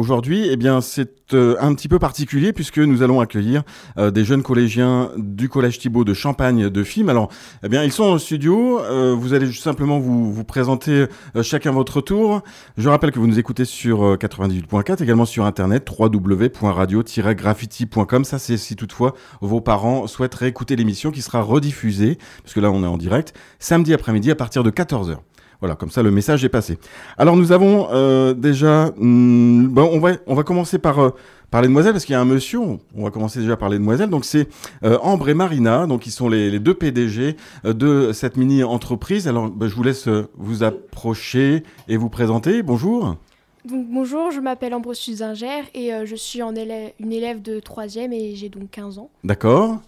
Aujourd'hui, eh bien, c'est euh, un petit peu particulier puisque nous allons accueillir euh, des jeunes collégiens du Collège Thibault de Champagne de Film. Alors, eh bien, ils sont au studio. Euh, vous allez juste simplement vous, vous présenter chacun votre tour. Je rappelle que vous nous écoutez sur 98.4, également sur internet www.radio-graffiti.com. Ça, c'est si toutefois vos parents souhaiteraient écouter l'émission qui sera rediffusée, puisque là, on est en direct, samedi après-midi à partir de 14h. Voilà, comme ça le message est passé. Alors nous avons euh, déjà, hmm, bon, on va on va commencer par euh, par les demoiselles parce qu'il y a un monsieur. On va commencer déjà par les demoiselles. Donc c'est euh, Ambre et Marina, donc ils sont les, les deux PDG de cette mini entreprise. Alors bah, je vous laisse vous approcher et vous présenter. Bonjour. Donc, bonjour, je m'appelle Ambre Suzinger et je suis en élève, une élève de 3e et j'ai donc 15 ans. D'accord.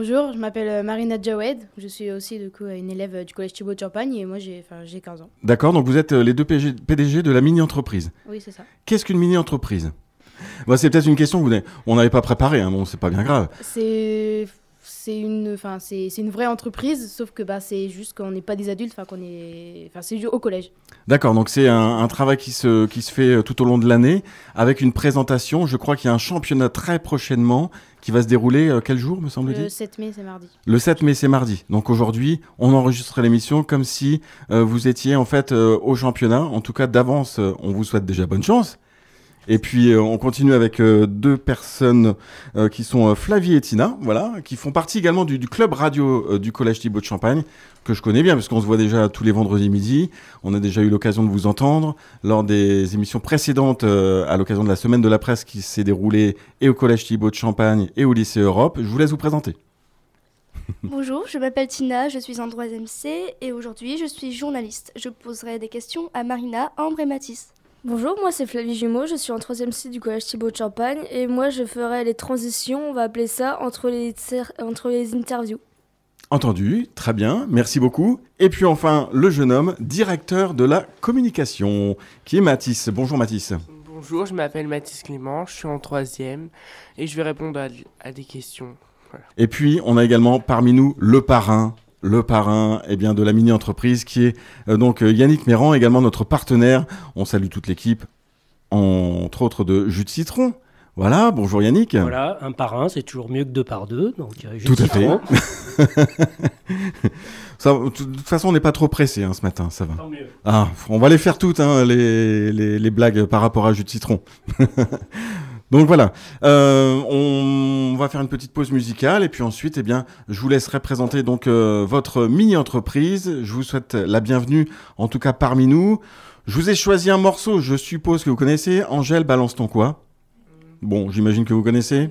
Bonjour, je m'appelle euh, Marina Jawed. Je suis aussi de coup, une élève euh, du collège Thibault de Champagne et moi j'ai 15 ans. D'accord, donc vous êtes euh, les deux PDG de la mini-entreprise. Oui, c'est ça. Qu'est-ce qu'une mini-entreprise? Bah, C'est peut-être une question que on n'avait pas préparée, hein. bon, c'est pas bien grave. C'est c'est une, enfin, c'est, une vraie entreprise, sauf que bah, c'est juste qu'on n'est pas des adultes, enfin, qu'on est, enfin, c'est au collège. D'accord, donc c'est un, travail qui se, qui se fait euh, tout au long de l'année, avec une présentation. Je crois qu'il y a un championnat très prochainement qui va se dérouler euh, quel jour, me semble-t-il? Le 7 mai, c'est mardi. Le 7 mai, c'est mardi. Donc aujourd'hui, on enregistre l'émission comme si euh, vous étiez en fait au championnat. En tout cas, d'avance, on vous souhaite déjà bonne chance. Et puis euh, on continue avec euh, deux personnes euh, qui sont Flavie et Tina, voilà, qui font partie également du, club radio du Collège Thibault de Champagne, que je connais bien parce qu'on se voit déjà tous les vendredis midi. On a déjà eu l'occasion de vous entendre lors des émissions précédentes à l'occasion de la semaine de la presse qui s'est déroulée et au Collège Thibault de Champagne et au lycée Europe. Je vous laisse vous présenter. Bonjour, je m'appelle Tina, je suis en 3ème C et aujourd'hui je suis journaliste. Je poserai des questions à Marina, Ambre et Mathis. Bonjour, moi c'est Flavie Jumeau, je suis en troisième cycle du collège Thibault de Champagne et moi je ferai les transitions, on va appeler ça, entre les, entre les interviews. Entendu, très bien, merci beaucoup. Et puis enfin, le jeune homme, directeur de la communication, qui est Mathis. Bonjour Mathis. Bonjour, je m'appelle Mathis Clément, je suis en troisième et je vais répondre à, des questions. Et puis, on a également parmi nous le parrain le parrain eh bien, de la mini-entreprise qui est euh, donc euh, Yannick Méran, également notre partenaire. On salue toute l'équipe, entre autres de Jus de Citron. Voilà, bonjour Yannick. Voilà, un parrain, c'est toujours mieux que deux par deux. Donc, euh, Tout à fait. de toute façon, on n'est pas trop pressé hein, ce matin, ça va. Tant mieux. Ah, on va les faire toutes, hein, les, les, les, blagues par rapport à jus de citron. Donc voilà, euh, on va faire une petite pause musicale et puis ensuite, eh bien, je vous laisserai présenter donc euh, votre mini-entreprise. Je vous souhaite la bienvenue, en tout cas parmi nous. Je vous ai choisi un morceau, je suppose que vous connaissez. Angèle, balance ton quoi Bon, j'imagine que vous connaissez.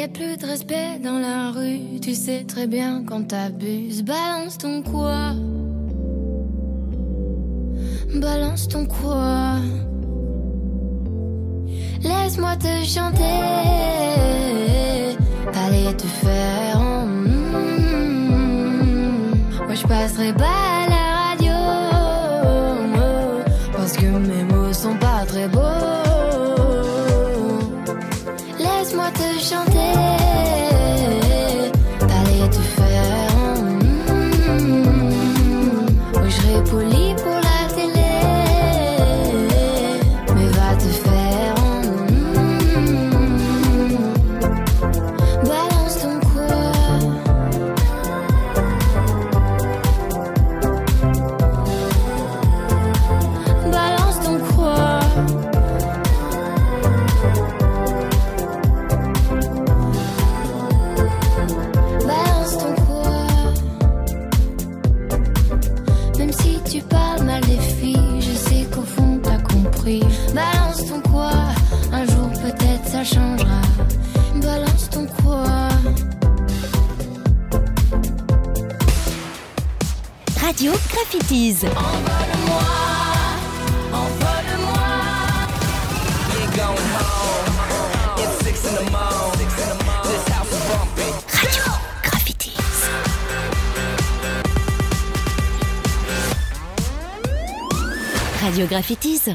Y plus de respect dans la rue, tu sais très bien quand t'abuses. Balance ton quoi? balance ton quoi? Laisse-moi te chanter, allez te faire. mm, Moi je passerai pas Radio Graffitis.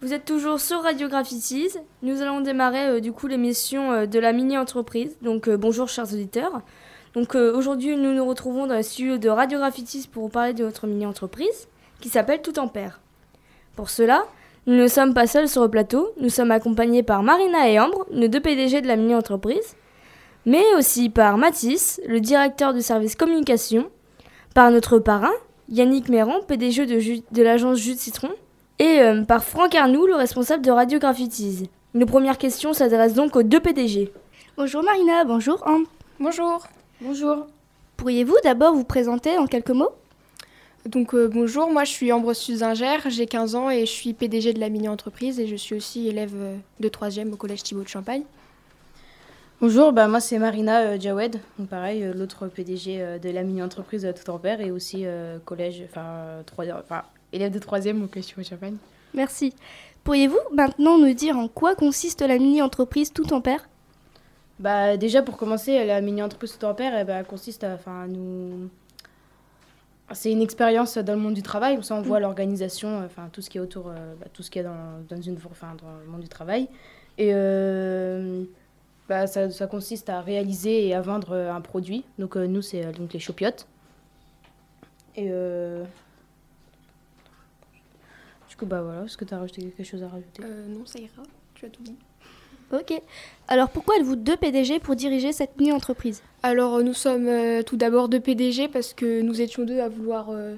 Vous êtes toujours sur Radio Graffitis. Nous allons démarrer euh, du coup l'émission euh, de la mini-entreprise. Donc euh, bonjour chers auditeurs. Donc aujourd'hui nous nous retrouvons dans le studio de Radio Graffitis pour vous parler de notre mini-entreprise qui s'appelle Tout en. Pour cela, nous ne sommes pas seuls sur le plateau. Nous sommes accompagnés par Marina et Ambre, nos deux PDG de la mini-entreprise, mais aussi par Mathis, le directeur du service communication, par notre parrain, Yannick Méran, PDG de, l'agence Jus de Citron, et euh, par Franck Arnoux, le responsable de Radio Graffitis. Nos premières questions s'adressent donc aux deux PDG. Bonjour Marina, bonjour Ambre. Bonjour. Bonjour. Pourriez-vous d'abord vous présenter en quelques mots? Donc euh, bonjour, moi je suis Ambre Suzinger, j'ai 15 ans et je suis PDG de la mini-entreprise et je suis aussi élève euh, de 3e au collège Thibault de Champagne. Bonjour, bah moi c'est Marina euh, Jawed, donc pareil, euh, l'autre PDG euh, de la mini-entreprise euh, Tout en Pair et aussi collège, enfin, élève de 3e au collège de Champagne. Merci. Pourriez-vous maintenant nous dire en quoi consiste la mini-entreprise Tout en Pair? Bah déjà pour commencer, la mini-entreprise Tout en Pair, eh ben, consiste à, nous... C'est une expérience dans le monde du travail, comme ça on voit l'organisation, euh, enfin tout ce qui est autour, bah, tout ce qu'il y a dans, dans, une, dans le monde du travail. Et bah, ça, ça consiste à réaliser et à vendre euh, un produit. Donc euh, nous, c'est euh, donc les chopiotes. Et euh, du coup, bah voilà, est-ce que tu as rajouté quelque chose à rajouter? Euh, non, ça ira, tu as tout dit. Ok. Alors pourquoi êtes-vous deux PDG pour diriger cette mini-entreprise? Alors nous sommes euh, tout d'abord deux PDG parce que nous étions deux à vouloir euh,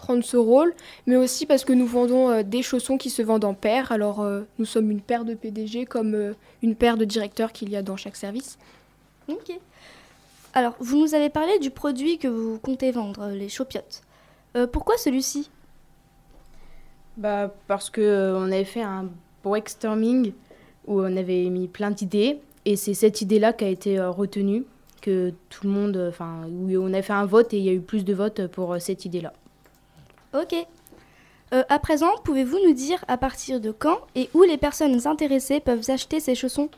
prendre ce rôle, mais aussi parce que nous vendons euh, des chaussons qui se vendent en paire. Alors euh, nous sommes une paire de PDG comme euh, une paire de directeurs qu'il y a dans chaque service. Ok. Alors, vous nous avez parlé du produit que vous comptez vendre, les chopiotes. Euh, pourquoi celui-ci? Bah, parce que euh, on avait fait un brainstorming où on avait mis plein d'idées et c'est cette idée-là qui a été euh, retenue, que tout le monde, enfin, où on a fait un vote et il y a eu plus de votes pour euh, cette idée-là. Ok. Euh, à présent, pouvez-vous nous dire à partir de quand et où les personnes intéressées peuvent acheter ces chaussons?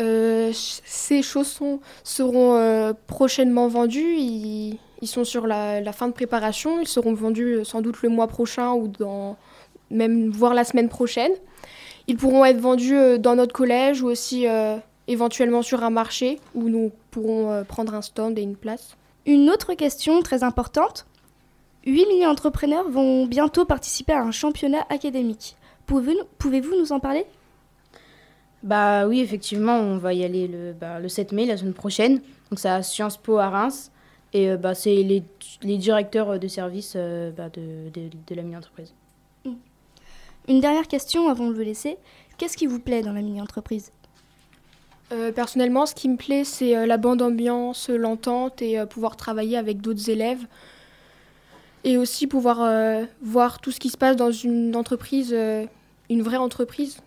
Euh, ch- ces chaussons seront euh, prochainement vendus. Ils, ils sont sur la, la fin de préparation. Ils seront vendus sans doute le mois prochain ou dans même voire la semaine prochaine. Ils pourront être vendus dans notre collège ou aussi éventuellement sur un marché où nous pourrons prendre un stand et une place. Une autre question très importante. 8 mini-entrepreneurs vont bientôt participer à un championnat académique. Pouvez-vous nous en parler? Bah oui, effectivement, on va y aller le, bah, le 7 mai, la semaine prochaine. Donc c'est à Sciences Po à Reims. Et euh, bah, c'est les, les directeurs de service euh, bah, de, de, de la mini-entreprise. Une dernière question avant de vous laisser. Qu'est-ce qui vous plaît dans la mini-entreprise? Euh, personnellement, ce qui me plaît, c'est euh, la bande ambiance, l'entente et euh, pouvoir travailler avec d'autres élèves. Et aussi pouvoir euh, voir tout ce qui se passe dans une entreprise, euh, une vraie entreprise.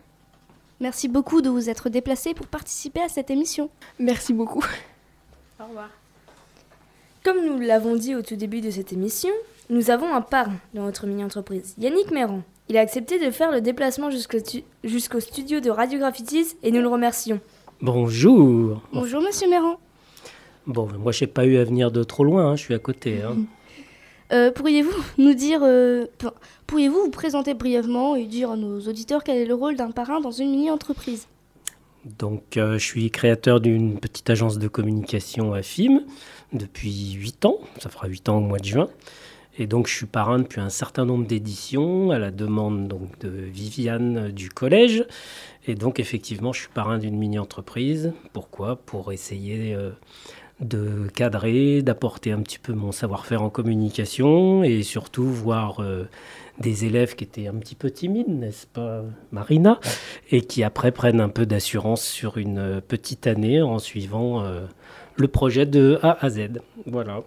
Merci beaucoup de vous être déplacé pour participer à cette émission. Merci beaucoup. Au revoir. Comme nous l'avons dit au tout début de cette émission, nous avons un parrain dans notre mini-entreprise, Yannick Méran. Il a accepté de faire le déplacement jusqu'au stu- jusqu'au studio de Radio Graffitis et nous le remercions. Bonjour. Bonjour Monsieur Méran. Bon, moi, je n'ai pas eu à venir de trop loin, hein, je suis à côté. hein. Euh, pourriez-vous nous dire, euh, pourriez-vous vous présenter brièvement et dire à nos auditeurs quel est le rôle d'un parrain dans une mini-entreprise? Donc, euh, je suis créateur d'une petite agence de communication à FIM depuis 8 ans. Ça fera 8 ans au mois de juin. Et donc, je suis parrain depuis un certain nombre d'éditions à la demande donc, de Viviane du collège. Et donc, effectivement, je suis parrain d'une mini-entreprise. Pourquoi? Pour essayer de cadrer, d'apporter un petit peu mon savoir-faire en communication et surtout voir euh, des élèves qui étaient un petit peu timides, n'est-ce pas, Marina Et qui après prennent un peu d'assurance sur une euh, petite année en suivant euh, le projet de A à Z. Voilà.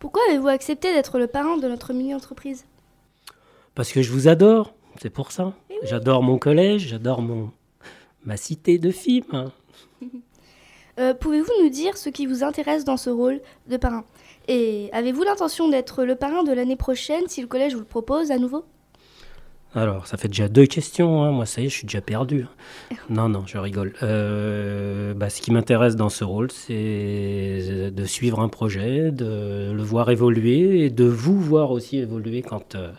Pourquoi avez-vous accepté d'être le parrain de notre mini-entreprise? Parce que je vous adore, c'est pour ça. J'adore mon collège, j'adore mon ma cité de films. Hein. Euh, Pouvez-vous nous dire ce qui vous intéresse dans ce rôle de parrain? Et avez-vous l'intention d'être le parrain de l'année prochaine si le collège vous le propose à nouveau? Alors, ça fait déjà deux questions. hein. Moi, ça y est, je suis déjà perdu. Non, non, je rigole. Euh, bah, ce qui m'intéresse dans ce rôle, c'est de suivre un projet, de le voir évoluer et de vous voir aussi évoluer quand, euh,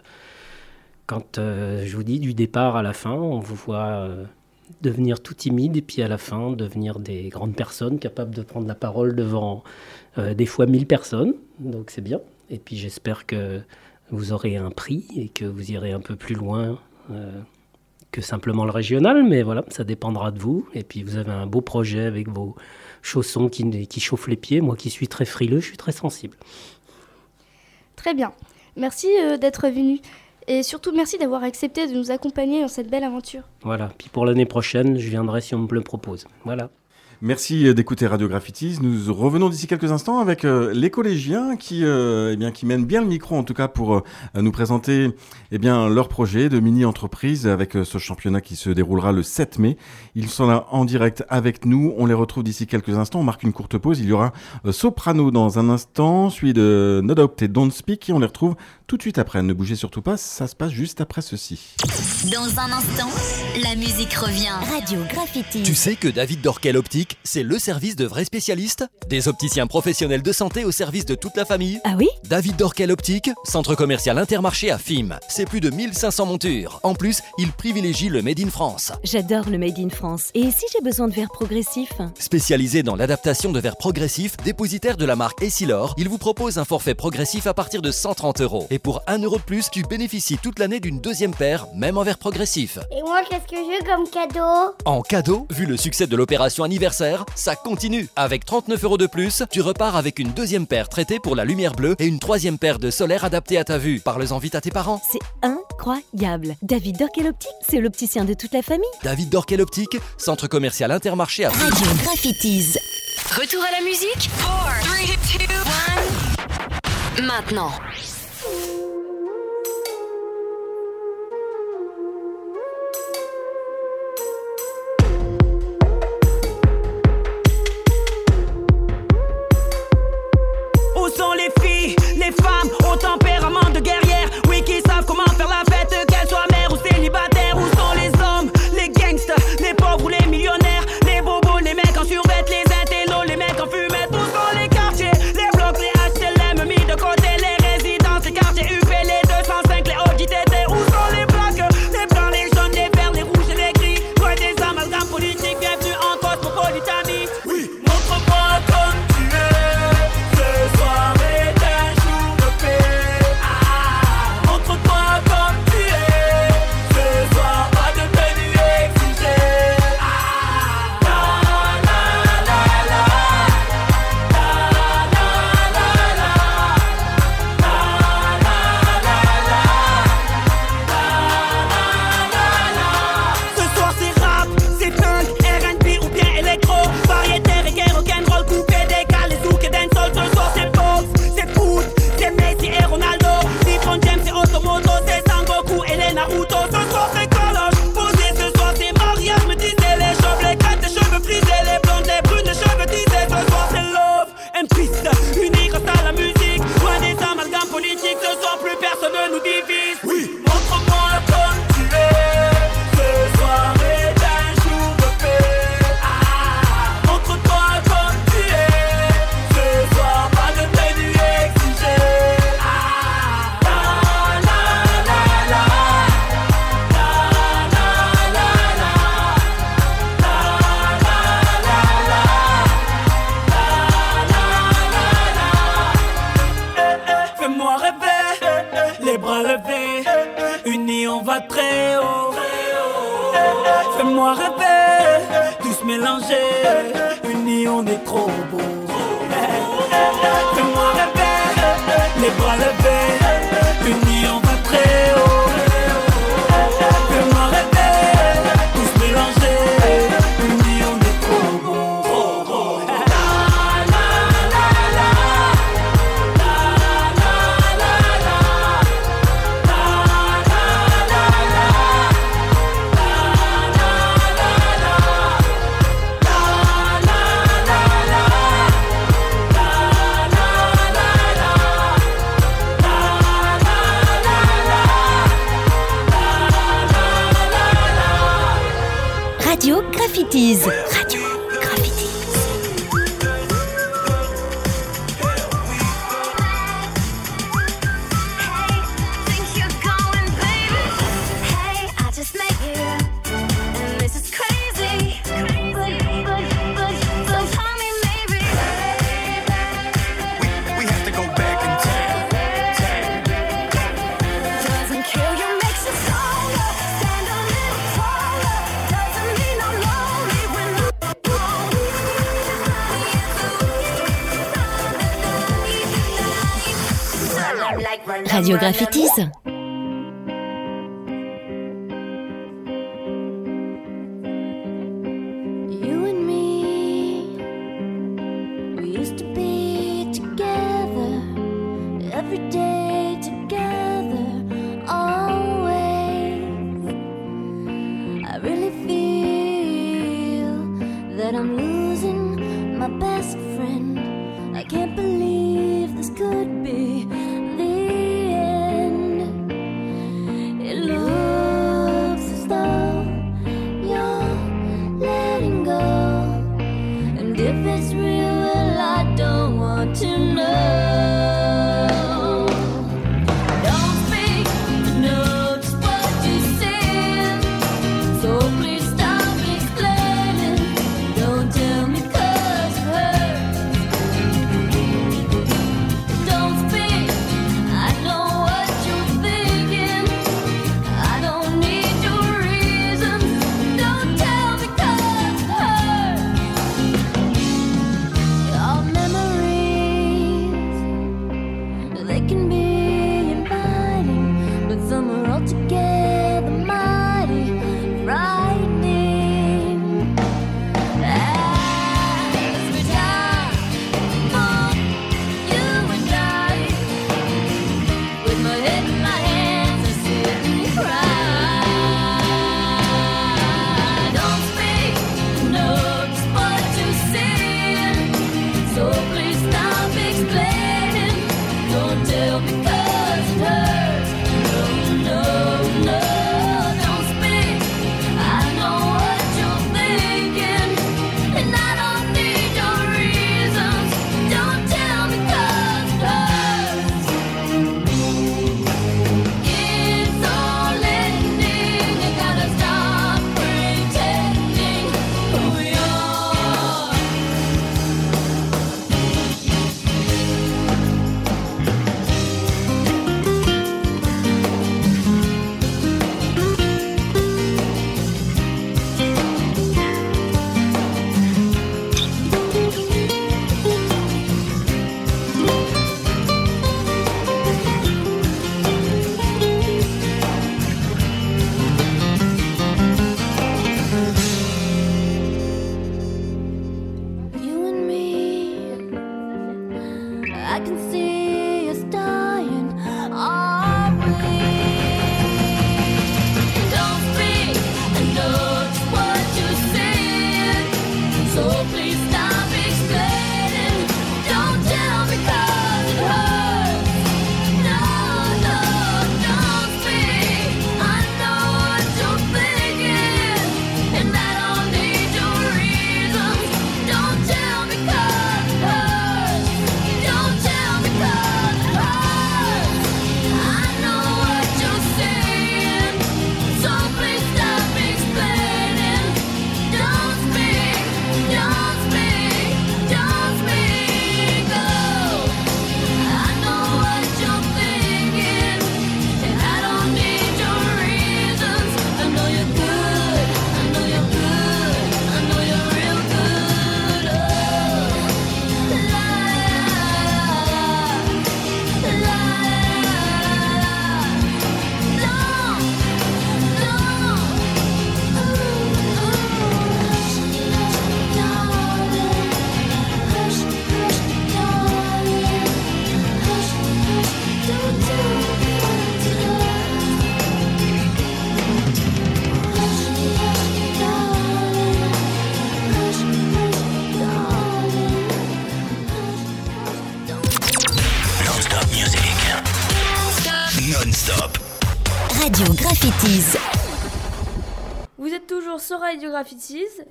quand euh, je vous dis, du départ à la fin, on vous voit devenir tout timide et puis à la fin devenir des grandes personnes capables de prendre la parole devant euh, des fois 1000 personnes. Donc, c'est bien. Et puis, j'espère que vous aurez un prix et que vous irez un peu plus loin euh, que simplement le régional, mais voilà, ça dépendra de vous. Et puis vous avez un beau projet avec vos chaussons qui, qui chauffent les pieds. Moi qui suis très frileux, je suis très sensible. Très bien. Merci euh, d'être venu. Et surtout, merci d'avoir accepté de nous accompagner dans cette belle aventure. Voilà, puis pour l'année prochaine, je viendrai si on me le propose. Voilà. Merci d'écouter Radio Graffitis. Nous revenons d'ici quelques instants avec euh, les collégiens qui, euh, eh bien, qui mènent bien le micro, en tout cas pour euh, nous présenter eh bien, leur projet de mini-entreprise avec ce championnat qui se déroulera le 7 mai. Ils sont là en direct avec nous. On les retrouve d'ici quelques instants. On marque une courte pause. Il y aura Soprano dans un instant, suivi de No Doubt et Don't Speak et on les retrouve tout de suite après. Ne bougez surtout pas, ça se passe juste après ceci. Dans un instant, la musique revient. Radio Graffiti. Tu sais que David Dorkel Optique, c'est le service de vrais spécialistes? Des opticiens professionnels de santé au service de toute la famille Ah oui? David Dorkel Optique, centre commercial intermarché à FIM. C'est plus de 1500 montures. En plus, il privilégie le Made in France. J'adore le Made in France. Et si j'ai besoin de verres progressifs? Spécialisé dans l'adaptation de verres progressifs, dépositaire de la marque Essilor, il vous propose un forfait progressif à partir de 130 euros. Et pour 1 euro de plus, tu bénéficies toute l'année d'une deuxième paire, même en verre progressif. Et moi, qu'est-ce que j'ai comme cadeau En cadeau, vu le succès de l'opération anniversaire, ça continue. Avec 39 euros de plus, tu repars avec une deuxième paire traitée pour la lumière bleue et une troisième paire de solaire adaptée à ta vue. Parle-en vite à tes parents. C'est incroyable. David Dorkel Optique, c'est l'opticien de toute la famille. David Dorkel Optique, centre commercial intermarché à Radio Graffitis. Retour à la musique 4, 3, 2, 1. Maintenant. expertise. that I'm losing my best friend. I can't believe.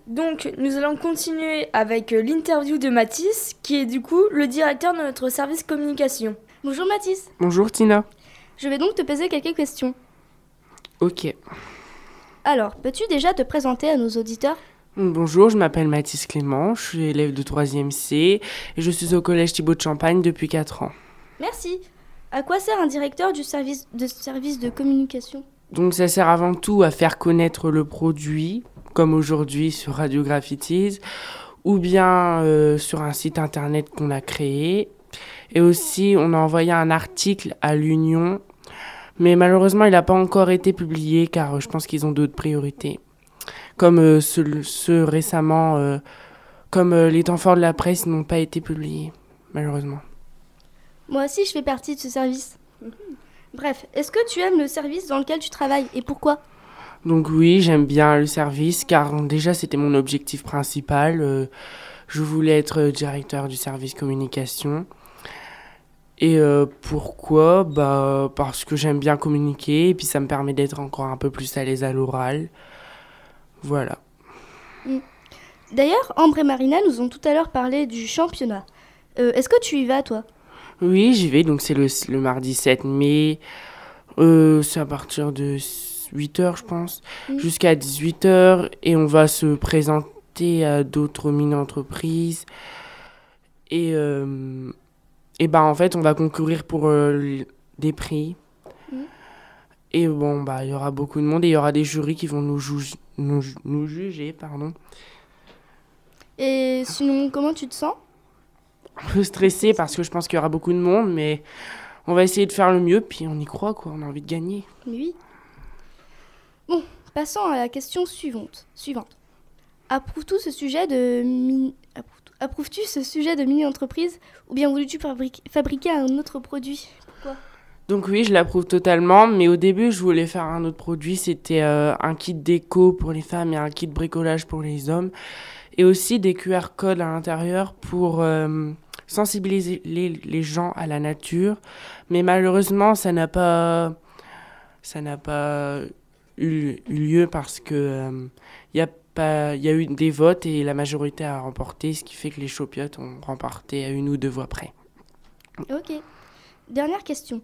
Donc nous allons continuer avec euh, l'interview de Mathis, qui est du coup le directeur de notre service communication. Bonjour Mathis. Bonjour Tina. Je vais donc te poser quelques questions. Ok. Alors, peux-tu déjà te présenter à nos auditeurs? Bonjour, je m'appelle Mathis Clément, je suis élève de 3e C et je suis au collège Thibaut de Champagne depuis 4 ans. Merci. À quoi sert un directeur du service de, service de communication? Donc ça sert avant tout à faire connaître le produit, comme aujourd'hui sur Radio Graffitis, ou bien euh, sur un site internet qu'on a créé. Et aussi, on a envoyé un article à l'Union, mais malheureusement, il n'a pas encore été publié car euh, je pense qu'ils ont d'autres priorités. Comme euh, ceux, ceux récemment, euh, comme euh, les temps forts de la presse n'ont pas été publiés, malheureusement. Moi aussi, je fais partie de ce service. Bref, est-ce que tu aimes le service dans lequel tu travailles et pourquoi? Donc oui, j'aime bien le service car déjà c'était mon objectif principal. Euh, je voulais être directeur du service communication. Et euh, pourquoi? Bah parce que j'aime bien communiquer et puis ça me permet d'être encore un peu plus à l'aise à l'oral. Voilà. D'ailleurs, Ambre et Marina nous ont tout à l'heure parlé du championnat. Euh, est-ce que tu y vas, toi? Oui, j'y vais. Donc c'est le, le mardi 7 mai. Euh, c'est à partir de 8h, je pense, jusqu'à 18h. Et on va se présenter à d'autres mini-entreprises. Et, euh, et bah, en fait, on va concourir pour euh, des prix. Et bon, bah, il y aura beaucoup de monde et il y aura des jurys qui vont nous, juge- nous, nous juger. Pardon. Et sinon, comment tu te sens? Un peu stressé parce que je pense qu'il y aura beaucoup de monde, mais on va essayer de faire le mieux, puis on y croit, quoi. On a envie de gagner. Oui. Bon, passons à la question suivante. Suivante. Approuves-tu ce sujet de mini... approuves- Approuves-tu ce sujet de mini-entreprise ou bien voulais-tu fabriquer, fabriquer un autre produit? Pourquoi? Donc oui, je l'approuve totalement, mais au début, je voulais faire un autre produit. C'était euh, un kit déco pour les femmes et un kit bricolage pour les hommes. Et aussi des QR codes à l'intérieur pour euh, sensibiliser les, les gens à la nature. Mais malheureusement, ça n'a pas, ça n'a pas eu, eu lieu parce que euh, il y a pas, il y a eu des votes et la majorité a remporté, ce qui fait que les chopiotes ont remporté à une ou deux voix près. Ok. Dernière question.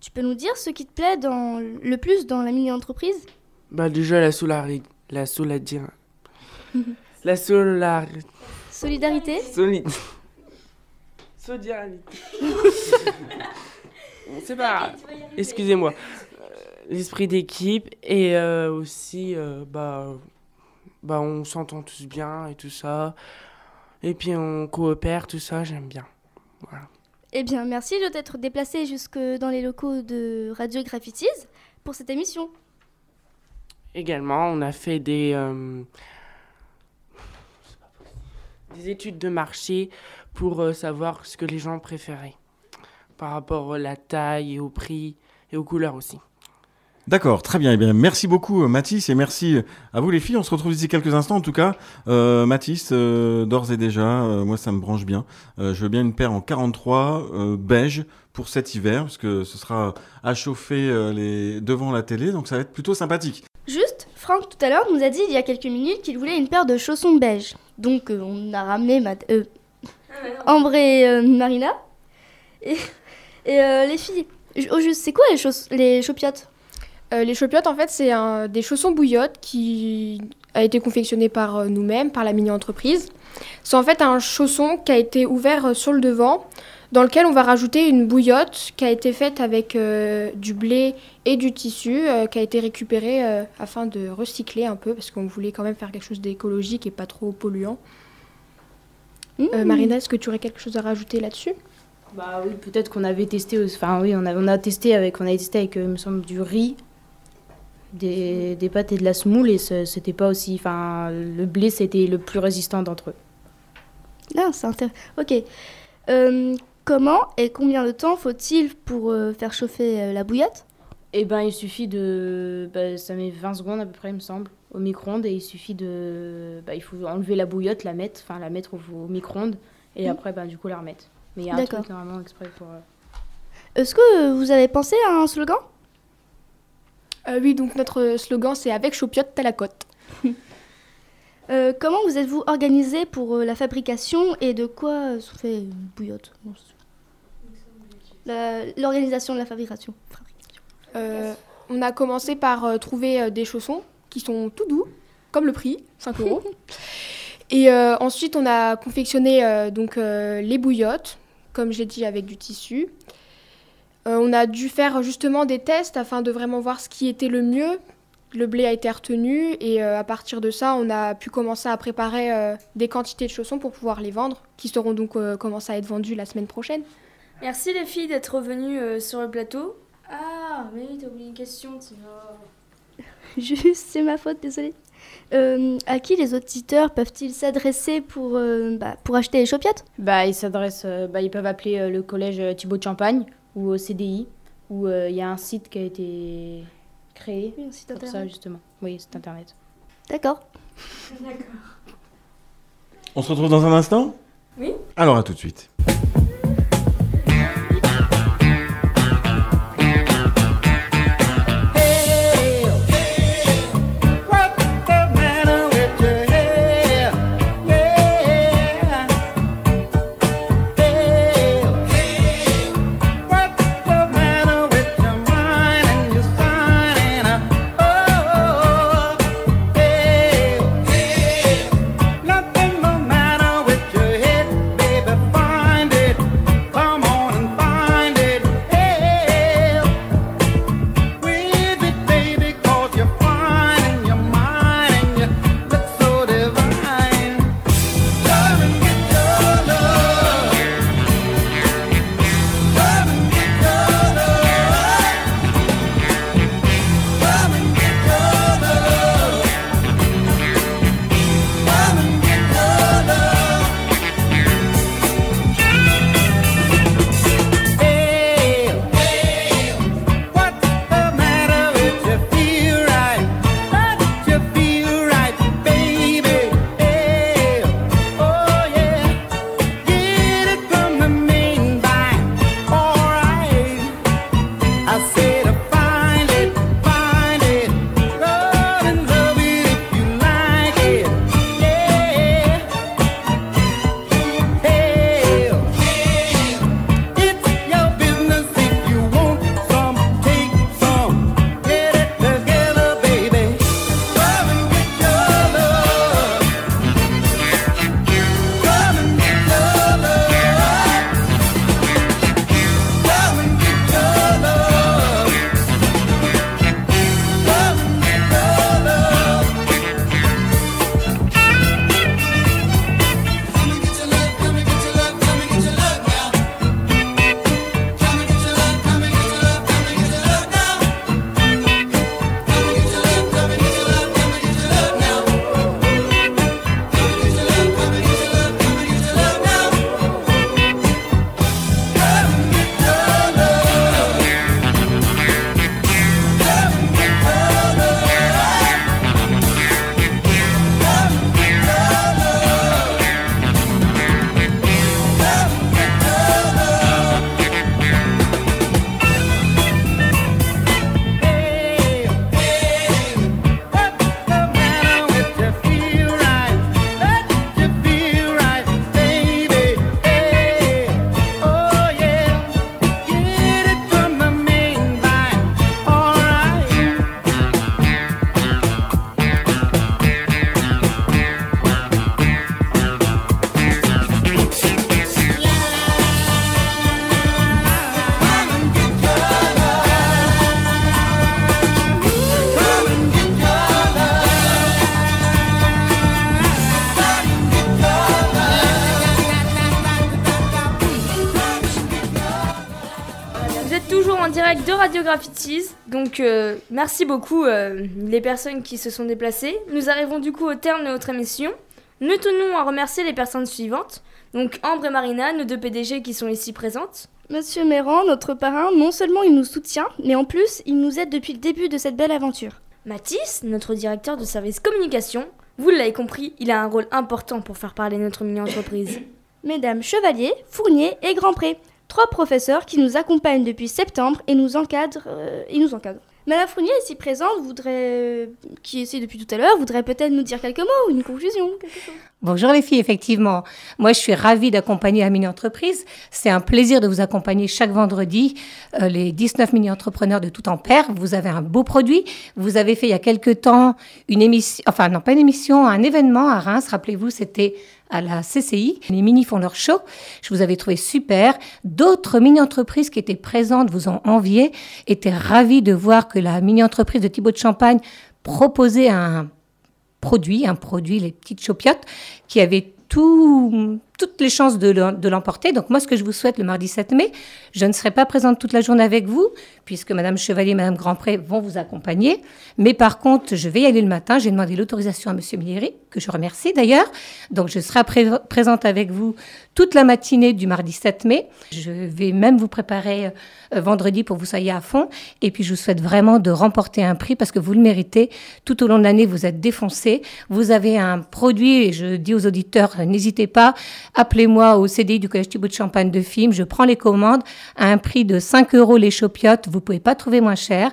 Tu peux nous dire ce qui te plaît dans, le plus dans la mini-entreprise? Bah déjà la solarité, la solarité, la Solidarité? Soli, Bon, C'est pas grave. Excusez-moi. Euh, L'esprit d'équipe et euh, aussi euh, bah bah on s'entend tous bien et tout ça. Et puis on coopère tout ça, j'aime bien. Voilà. Eh bien, merci de t'être déplacé jusque dans les locaux de Radio Graffitis pour cette émission. Également, on a fait des, euh, des études de marché pour euh, savoir ce que les gens préféraient par rapport à la taille et au prix et aux couleurs aussi. D'accord, très bien. Eh bien, merci beaucoup euh, Mathis et merci euh, à vous les filles. On se retrouve d'ici quelques instants. En tout cas, euh, Mathis, euh, d'ores et déjà, euh, moi ça me branche bien. Euh, je veux bien une paire en 43 euh, beige pour cet hiver, parce que ce sera à chauffer euh, les... devant la télé, donc ça va être plutôt sympathique. Juste, Franck tout à l'heure nous a dit il y a quelques minutes qu'il voulait une paire de chaussons beige. Donc euh, on a ramené euh, Ambre et euh, Marina. Et, euh, les filles, au juste, c'est quoi les, chauss- les chopiotes Euh, les chopiotes, en fait, c'est des chaussons bouillottes qui a été confectionné par nous-mêmes, par la mini-entreprise. C'est en fait un chausson qui a été ouvert sur le devant, dans lequel on va rajouter une bouillotte qui a été faite avec du blé et du tissu, qui a été récupéré afin de recycler un peu, parce qu'on voulait quand même faire quelque chose d'écologique et pas trop polluant. Euh, Mmh. Marina, est-ce que tu aurais quelque chose à rajouter là-dessus? Bah oui, peut-être qu'on avait testé, aussi- enfin oui, on a, on a testé avec, on avait testé avec, euh, il me semble, du riz, des, des pâtes et de la semoule et ce- c'était pas aussi, enfin le blé c'était le plus résistant d'entre eux. Ah, c'est intéressant. Ok. Euh, comment et combien de temps faut-il pour euh, faire chauffer euh, la bouillotte Eh ben il suffit de, bah, ça met 20 secondes à peu près il me semble, au micro-ondes et il suffit de, bah, il faut enlever la bouillotte, la mettre, enfin la mettre au, au micro-ondes et Mhm. après bah, du coup la remettre. Mais il y a un truc normalement exprès pour. euh, Est-ce que vous avez pensé à un slogan? Euh, oui, donc notre slogan c'est avec Chopiote, t'as la cote. Euh, comment vous êtes-vous organisé pour euh, la fabrication et de quoi euh, sont fait une bouillotte? L'organisation de la fabrication. Euh, on a commencé par euh, trouver euh, des chaussons qui sont tout doux, comme le prix, 5 euros. Et euh, ensuite, on a confectionné euh, donc, euh, les bouillottes, comme j'ai dit, avec du tissu. Euh, on a dû faire justement des tests afin de vraiment voir ce qui était le mieux. Le blé a été retenu et euh, à partir de ça, on a pu commencer à préparer euh, des quantités de chaussons pour pouvoir les vendre, qui seront donc euh, commencés à être vendus la semaine prochaine. Merci les filles d'être venues euh, sur le plateau. Ah, mais oui, t'as oublié une question, Tina. Juste, c'est ma faute, désolée. Euh, à qui les auditeurs peuvent-ils s'adresser pour, euh, bah, pour acheter les chopiottes Bah, ils s'adressent, euh, bah, ils peuvent appeler euh, le collège Thibaut de Champagne ou au CDI, où euh, il y a un site qui a été créé Oui, un site pour ça internet. justement. Oui, c'est internet. D'accord. D'accord. On se retrouve dans un instant? Oui. Alors à tout de suite. Radio Graffitis, donc euh, merci beaucoup euh, les personnes qui se sont déplacées. Nous arrivons du coup au terme de notre émission. Nous tenons à remercier les personnes suivantes, donc Ambre et Marina, nos deux PDG qui sont ici présentes. Monsieur Méran, notre parrain, non seulement il nous soutient, mais en plus, il nous aide depuis le début de cette belle aventure. Mathis, notre directeur de service communication, vous l'avez compris, il a un rôle important pour faire parler notre mini-entreprise. Mesdames Chevalier, Fournier et Grandpré, trois professeurs qui nous accompagnent depuis septembre et nous encadrent. euh, nous encadrent. Madame Fournier, ici présente, voudrait, qui essaie depuis tout à l'heure, voudrait peut-être nous dire quelques mots, une conclusion. Bonjour les filles, effectivement. Moi, je suis ravie d'accompagner la mini-entreprise. C'est un plaisir de vous accompagner chaque vendredi, euh, les 19 mini-entrepreneurs de tout ampère. Vous avez un beau produit. Vous avez fait il y a quelque temps une émission, enfin non pas une émission, un événement à Reims. Rappelez-vous, c'était à la CCI. Les mini font leur show. Je vous avais trouvé super. D'autres mini-entreprises qui étaient présentes vous ont envié, étaient ravis de voir que la mini-entreprise de Thibaut de Champagne proposait un produit, un produit, les petites chopiottes, qui avait tout, toutes les chances de l'em- de l'emporter. Donc moi, ce que je vous souhaite le mardi 7 mai, je ne serai pas présente toute la journée avec vous, puisque Madame Chevalier et Madame Grandpré vont vous accompagner. Mais par contre, je vais y aller le matin. J'ai demandé l'autorisation à Monsieur Millieri, que je remercie d'ailleurs. Donc je serai pré- présente avec vous toute la matinée du mardi 7 mai. Je vais même vous préparer euh, vendredi pour que vous soyez à fond. Et puis je vous souhaite vraiment de remporter un prix parce que vous le méritez. Tout au long de l'année, vous êtes défoncés. Vous avez un produit, et je dis aux auditeurs, euh, n'hésitez pas, appelez-moi au CDI du Collège Thibaut de Champagne de Film. Je prends les commandes à un prix de 5 euros les chopiottes. Vous pouvez pas trouver moins cher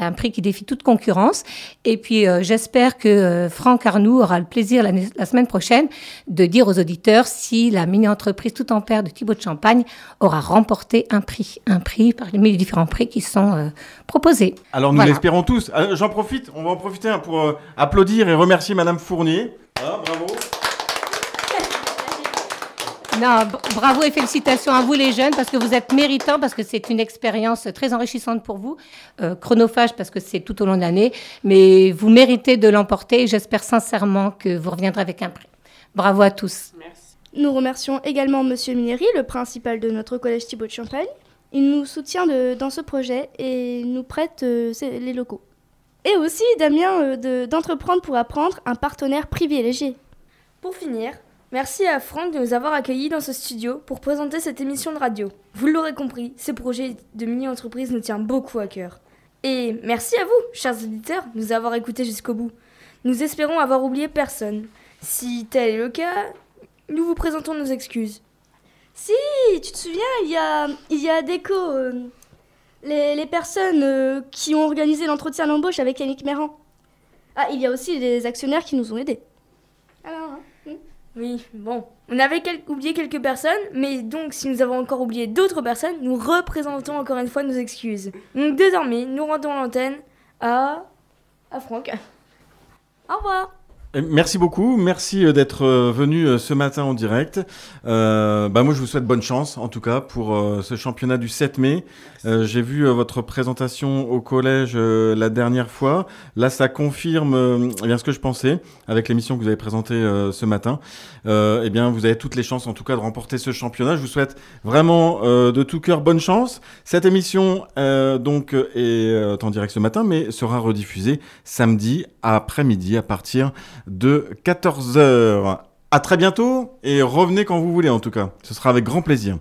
un prix qui défie toute concurrence. Et puis, euh, j'espère que euh, Franck Arnoux aura le plaisir la semaine prochaine de dire aux auditeurs si la mini-entreprise tout en paire de Thibaut de Champagne aura remporté un prix. Un prix parmi les différents prix qui sont euh, proposés. Alors nous Voilà. l'espérons tous. J'en profite, on va en profiter pour applaudir et remercier Madame Fournier. Ah, bravo. Non, bravo et félicitations à vous les jeunes parce que vous êtes méritants, parce que c'est une expérience très enrichissante pour vous, Euh, chronophage parce que c'est tout au long de l'année, mais vous méritez de l'emporter et j'espère sincèrement que vous reviendrez avec un prix. Bravo à tous. Nous remercions également Monsieur Mineri, le principal de notre collège Thibaut de Champagne. Il nous soutient de- dans ce projet et nous prête euh, les locaux. Et aussi Damien euh, de- d'entreprendre pour apprendre, un partenaire privilégié. Pour finir, merci à Franck de nous avoir accueillis dans ce studio pour présenter cette émission de radio. Vous l'aurez compris, ce projet de mini-entreprise nous tient beaucoup à cœur. Et merci à vous, chers auditeurs, de nous avoir écoutés jusqu'au bout. Nous espérons avoir oublié personne. Si tel est le cas, nous vous présentons nos excuses. Si, tu te souviens, il y a, il y a Déco, euh, les, personnes euh, qui ont organisé l'entretien d'embauche avec Yannick Méran. Ah, il y a aussi les actionnaires qui nous ont aidés. Oui, bon. On avait oublié quelques personnes, mais donc si nous avons encore oublié d'autres personnes, nous représentons encore une fois nos excuses. Donc désormais, nous rendons l'antenne à... à Franck. Au revoir. Et Merci beaucoup, merci euh, d'être euh, venu euh, ce matin en direct. Euh, bah moi je vous souhaite bonne chance en tout cas pour euh, ce championnat du 7 mai. Euh, J'ai vu euh, votre présentation au collège euh, la dernière fois. Là ça confirme euh, eh bien ce que je pensais avec l'émission que vous avez présentée euh, ce matin. Euh, eh bien vous avez toutes les chances en tout cas de remporter ce championnat. Je vous souhaite vraiment euh, de tout cœur bonne chance. Cette émission euh, donc euh, est euh, en direct ce matin mais sera rediffusée samedi après-midi à partir de 14h. À très bientôt et revenez quand vous voulez en tout cas. Ce sera avec grand plaisir.